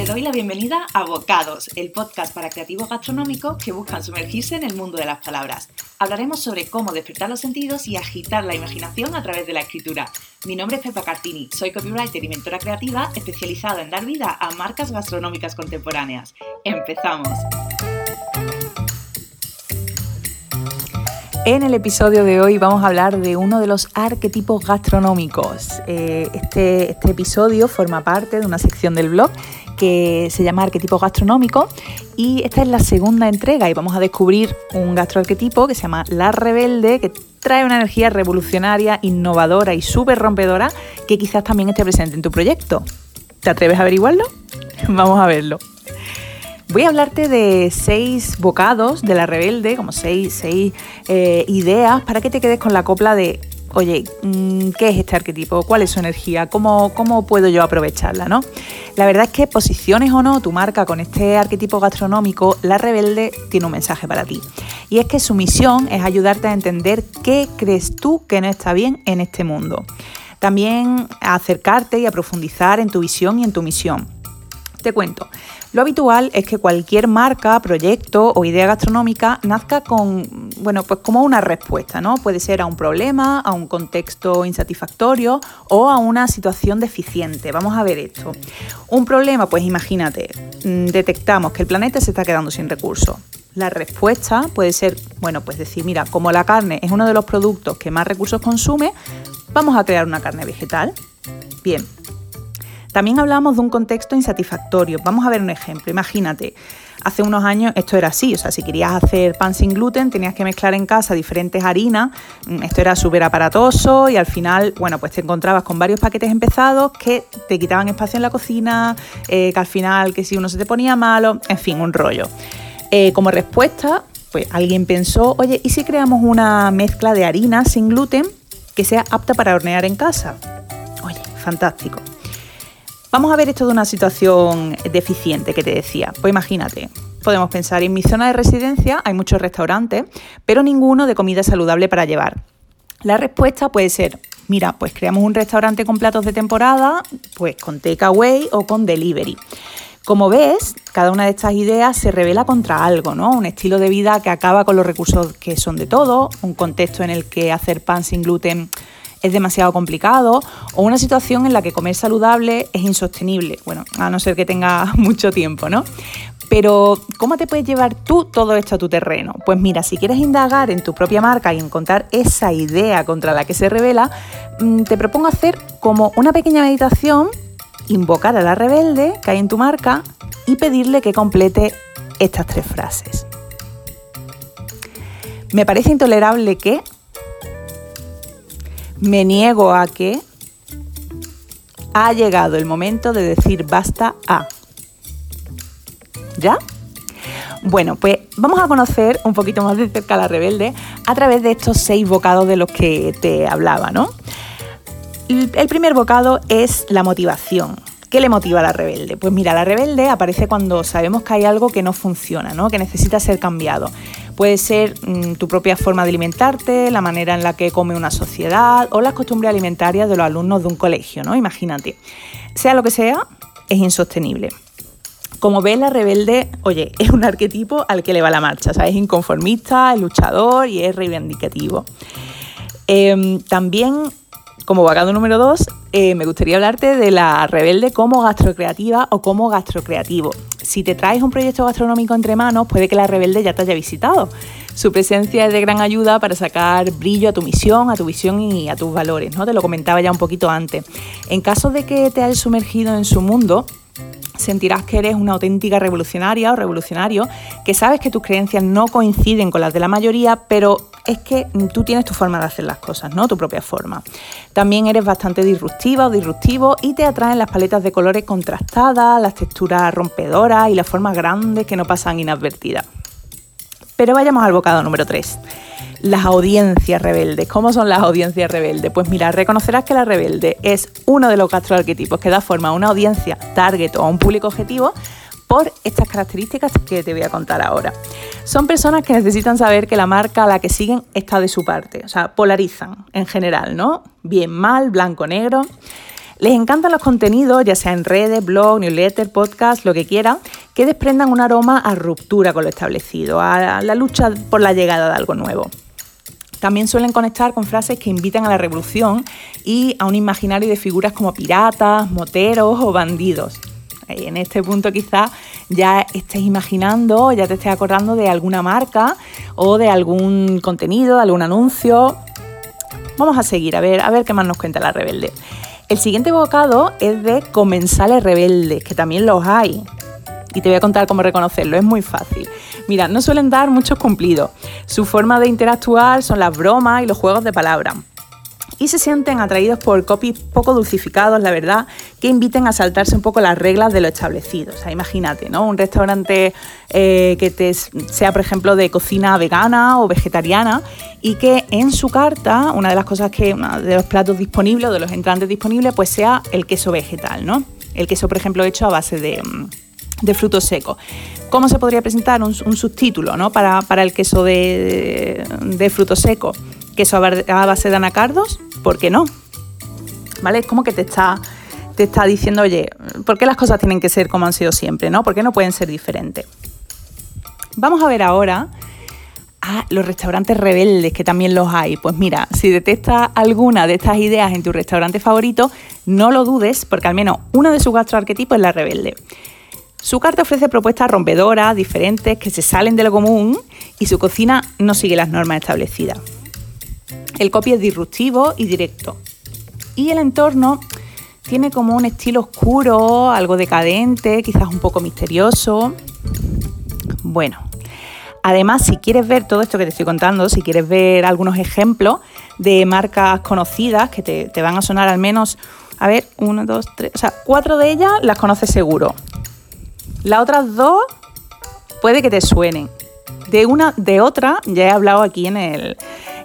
Te doy la bienvenida a Bocados, el podcast para creativos gastronómicos que buscan sumergirse en el mundo de las palabras. Hablaremos sobre cómo despertar los sentidos y agitar la imaginación a través de la escritura. Mi nombre es Pepa Cartini, soy copywriter y mentora creativa especializada en dar vida a marcas gastronómicas contemporáneas. ¡Empezamos! En el episodio de hoy vamos a hablar de uno de los arquetipos gastronómicos. Eh, este, este, episodio forma parte de una sección del blog que se llama Arquetipo Gastronómico y esta es la segunda entrega y vamos a descubrir un gastroarquetipo que se llama La Rebelde que trae una energía revolucionaria, innovadora y súper rompedora que quizás también esté presente en tu proyecto. ¿Te atreves a averiguarlo? Vamos a verlo. Voy a hablarte de seis bocados de la rebelde, como seis, seis eh, ideas para que te quedes con la copla de, oye, mm, ¿qué es este arquetipo? ¿Cuál es su energía? ¿Cómo, cómo puedo yo aprovecharla? ¿no? La verdad es que posiciones o no tu marca con este arquetipo gastronómico, la rebelde tiene un mensaje para ti. Y es que su misión es ayudarte a entender qué crees tú que no está bien en este mundo. También a acercarte y a profundizar en tu visión y en tu misión. Te cuento, lo habitual es que cualquier marca, proyecto o idea gastronómica nazca con, bueno, pues como una respuesta, ¿no? Puede ser a un problema, a un contexto insatisfactorio o a una situación deficiente. Vamos a ver esto. Un problema, pues imagínate, mm, detectamos que el planeta se está quedando sin recursos. La respuesta puede ser, bueno, pues decir, mira, como la carne es uno de los productos que más recursos consume, vamos a crear una carne vegetal. Bien, también hablamos de un contexto insatisfactorio. Vamos a ver un ejemplo. Imagínate, hace unos años esto era así, o sea, si querías hacer pan sin gluten tenías que mezclar en casa diferentes harinas, mm, esto era súper aparatoso y al final, bueno, pues te encontrabas con varios paquetes empezados que te quitaban espacio en la cocina, eh, que al final que si uno se te ponía malo, en fin, un rollo. Eh, como respuesta, pues alguien pensó, oye, ¿y si creamos una mezcla de harina sin gluten que sea apta para hornear en casa? Oye, fantástico. Vamos a ver esto de una situación deficiente que te decía. Pues imagínate, podemos pensar, en mi zona de residencia hay muchos restaurantes, pero ninguno de comida saludable para llevar. La respuesta puede ser, mira, pues creamos un restaurante con platos de temporada, pues con takeaway o con delivery. Como ves, cada una de estas ideas se revela contra algo, ¿no? Un estilo de vida que acaba con los recursos que son de todo, un contexto en el que hacer pan sin gluten es demasiado complicado o una situación en la que comer saludable es insostenible, bueno, a no ser que tenga mucho tiempo, ¿no? Pero, ¿cómo te puedes llevar tú todo esto a tu terreno? Pues mira, si quieres indagar en tu propia marca y encontrar esa idea contra la que se revela, mm, te propongo hacer como una pequeña meditación, invocar a la rebelde que hay en tu marca y pedirle que complete estas tres frases. Me parece intolerable que me niego a que ha llegado el momento de decir basta a. ¿Ya? Bueno, pues vamos a conocer un poquito más de cerca a la rebelde a través de estos seis bocados de los que te hablaba, ¿no? El primer bocado es la motivación. ¿Qué le motiva a la rebelde? Pues mira, la rebelde aparece cuando sabemos que hay algo que no funciona, ¿no? que necesita ser cambiado. Puede ser mm, tu propia forma de alimentarte, la manera en la que come una sociedad o las costumbres alimentarias de los alumnos de un colegio, ¿no? Imagínate. Sea lo que sea, es insostenible. Como ves, la rebelde, oye, es un arquetipo al que le va la marcha, Es inconformista, es luchador y es reivindicativo. Em, también como vacado número dos, eh, me gustaría hablarte de la rebelde como gastrocreativa o como gastrocreativo. Si te traes un proyecto gastronómico entre manos, puede que la rebelde ya te haya visitado. Su presencia es de gran ayuda para sacar brillo a tu misión, a tu visión y a tus valores, ¿no? Te lo comentaba ya un poquito antes. En caso de que te hayas sumergido en su mundo, sentirás que eres una auténtica revolucionaria o revolucionario, que sabes que tus creencias no coinciden con las de la mayoría, pero es que tú tienes tu forma de hacer las cosas, ¿no? Tu propia forma. También eres bastante disruptiva o disruptivo y te atraen las paletas de colores contrastadas, las texturas rompedoras y las formas grandes que no pasan inadvertidas. Pero vayamos al bocado número 3 las audiencias rebeldes. ¿Cómo son las audiencias rebeldes? Pues mira, reconocerás que la rebelde es uno de los arquetipos que da forma a una audiencia target o a un público objetivo por estas características que te voy a contar ahora. Son personas que necesitan saber que la marca a la que siguen está de su parte, o sea, polarizan en general, ¿no? Bien, mal, blanco, negro. Les encantan los contenidos, ya sea en redes, blog, newsletter, podcast, lo que quieran, que desprendan un aroma a ruptura con lo establecido, a la lucha por la llegada de algo nuevo. También suelen conectar con frases que invitan a la revolución y a un imaginario de figuras como piratas, moteros o bandidos. Y en este punto quizás ya estés imaginando, ya te estés acordando de alguna marca o de algún contenido, de algún anuncio. Vamos a seguir, a ver, a ver qué más nos cuenta la rebelde. El siguiente bocado es de comensales rebeldes, que también los hay. Y te voy a contar cómo reconocerlo, es muy fácil. Mira, no suelen dar muchos cumplidos. Su forma de interactuar son las bromas y los juegos de palabras. Y se sienten atraídos por copies poco dulcificados, la verdad, que inviten a saltarse un poco las reglas de lo establecido. O sea, imagínate, ¿no? Un restaurante eh, que te sea, por ejemplo, de cocina vegana o vegetariana y que en su carta, una de las cosas que, uno de los platos disponibles o de los entrantes disponibles, pues sea el queso vegetal, ¿no? El queso, por ejemplo, hecho a base de mm, de frutos secos. ¿Cómo se podría presentar un, subtítulo ¿no? para, el queso de, de, frutos secos? ¿Queso a base de anacardos? ¿Por qué no? ¿Vale? Es como que te está, te está diciendo, oye, ¿por qué las cosas tienen que ser como han sido siempre? ¿no? ¿Por qué no pueden ser diferentes? Vamos a ver ahora a los restaurantes rebeldes, que también los hay. Pues mira, si detectas alguna de estas ideas en tu restaurante favorito, no lo dudes, porque al menos uno de sus gastroarquetipos es la rebelde. Su carta ofrece propuestas rompedoras, diferentes, que se salen de lo común y su cocina no sigue las normas establecidas. El copy es disruptivo y directo. Y el entorno tiene como un estilo oscuro, algo decadente, quizás un poco misterioso. Bueno, además si quieres ver todo esto que te estoy contando, si quieres ver algunos ejemplos de marcas conocidas que te, te van a sonar al menos, a ver, uno, dos, tres, o sea, cuatro de ellas las conoces seguro. Las otras dos puede que te suenen. De una, de otra, ya he hablado aquí en el,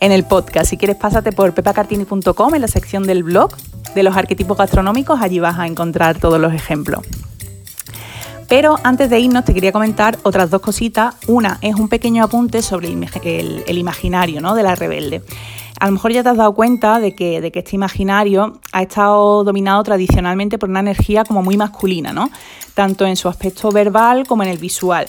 en el podcast. Si quieres, pásate por pepacartini.com en la sección del blog de los arquetipos gastronómicos. Allí vas a encontrar todos los ejemplos. Pero antes de irnos te quería comentar otras dos cositas. Una es un pequeño apunte sobre el, el imaginario ¿no? de la rebelde a lo mejor ya te has dado cuenta de que, de que este imaginario ha estado dominado tradicionalmente por una energía como muy masculina, ¿no? Tanto en su aspecto verbal como en el visual.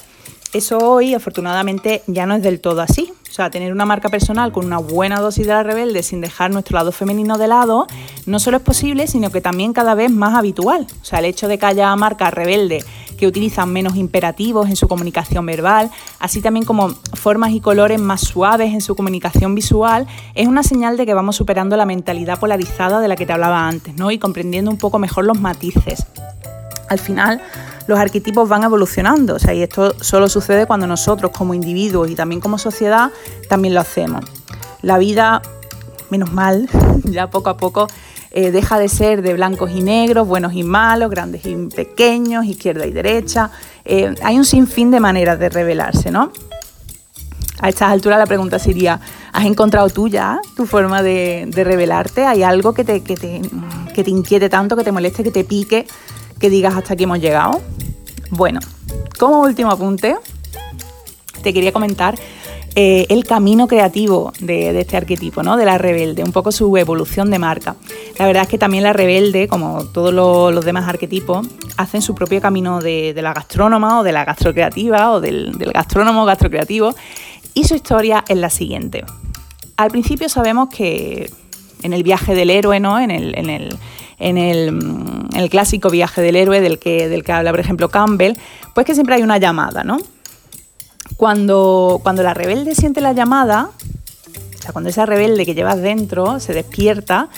Eso hoy, afortunadamente, ya no es del todo así. O sea, tener una marca personal con una buena dosis de la rebelde sin dejar nuestro lado femenino de lado, no solo es posible, sino que también cada vez más habitual. O sea, el hecho de que haya marcas rebeldes que utilizan menos imperativos en su comunicación verbal, así también como formas y colores más suaves en su comunicación visual, es una señal de que vamos superando la mentalidad polarizada de la que te hablaba antes, ¿no? Y comprendiendo un poco mejor los matices. Al final, los arquetipos van evolucionando. O sea, y esto solo sucede cuando nosotros como individuos y también como sociedad también lo hacemos. La vida, menos mal, ya poco a poco eh, deja de ser de blancos y negros, buenos y malos, grandes y pequeños, izquierda y derecha. Eh, hay un sinfín de maneras de revelarse, ¿no? A estas alturas la pregunta sería, ¿has encontrado tú ya tu forma de, revelarte? ¿Hay algo que te, que te inquiete tanto, que te moleste, que te pique, que digas hasta aquí hemos llegado? Bueno, como último apunte, te quería comentar eh, el camino creativo de, este arquetipo, ¿no? de la rebelde, un poco su evolución de marca. La verdad es que también la rebelde, como todos los, demás arquetipos, hacen su propio camino de, la gastrónoma o de la gastrocreativa o del, del gastrónomo gastrocreativo y su historia es la siguiente. Al principio sabemos que en el viaje del héroe, ¿no? en, el, en el en el, clásico viaje del héroe del que, del que habla, por ejemplo, Campbell, pues que siempre hay una llamada, ¿no? Cuando, cuando la rebelde siente la llamada, o sea, cuando esa rebelde que llevas dentro se despierta,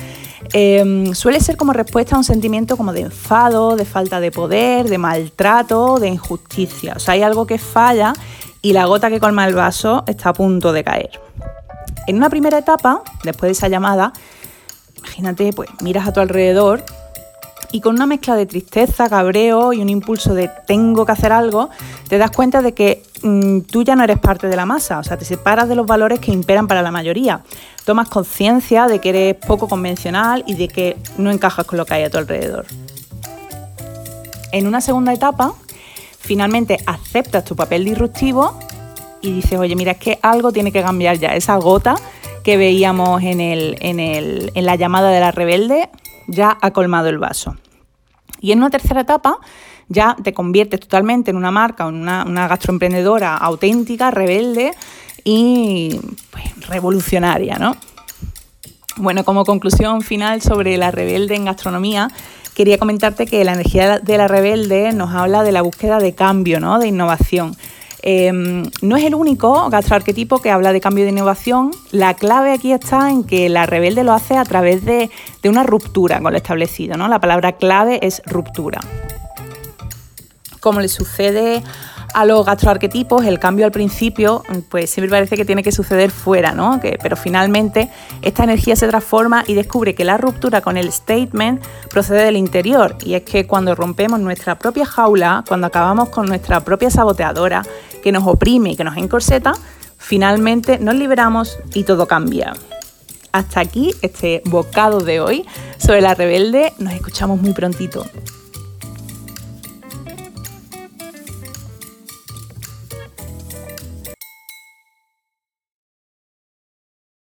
em, suele ser como respuesta a un sentimiento como de enfado, de falta de poder, de maltrato, de injusticia. O sea, hay algo que falla y la gota que colma el vaso está a punto de caer. En una primera etapa, después de esa llamada, Imagínate, pues miras a tu alrededor y con una mezcla de tristeza, cabreo y un impulso de tengo que hacer algo, te das cuenta de que mm, tú ya no eres parte de la masa, o sea, te separas de los valores que imperan para la mayoría. Tomas conciencia de que eres poco convencional y de que no encajas con lo que hay a tu alrededor. En una segunda etapa, finalmente aceptas tu papel disruptivo y dices, oye, mira, es que algo tiene que cambiar ya, esa gota que veíamos en, el, en, el, en la llamada de la rebelde, ya ha colmado el vaso. Y en una tercera etapa ya te conviertes totalmente en una marca, en una, una gastroemprendedora auténtica, rebelde y pues, revolucionaria, ¿no? Bueno, como conclusión final sobre la rebelde en gastronomía, quería comentarte que la energía de la rebelde nos habla de la búsqueda de cambio, ¿no? de innovación. Em, no es el único gastroarquetipo que habla de cambio de innovación. La clave aquí está en que la rebelde lo hace a través de, una ruptura con lo establecido. ¿no? La palabra clave es ruptura. Como le sucede a los gastroarquetipos, el cambio al principio, pues siempre parece que tiene que suceder fuera, ¿no? pero finalmente esta energía se transforma y descubre que la ruptura con el statement procede del interior. Y es que cuando rompemos nuestra propia jaula, cuando acabamos con nuestra propia saboteadora, que nos oprime y que nos encorseta, finalmente nos liberamos y todo cambia. Hasta aquí este bocado de hoy sobre la rebelde. Nos escuchamos muy prontito.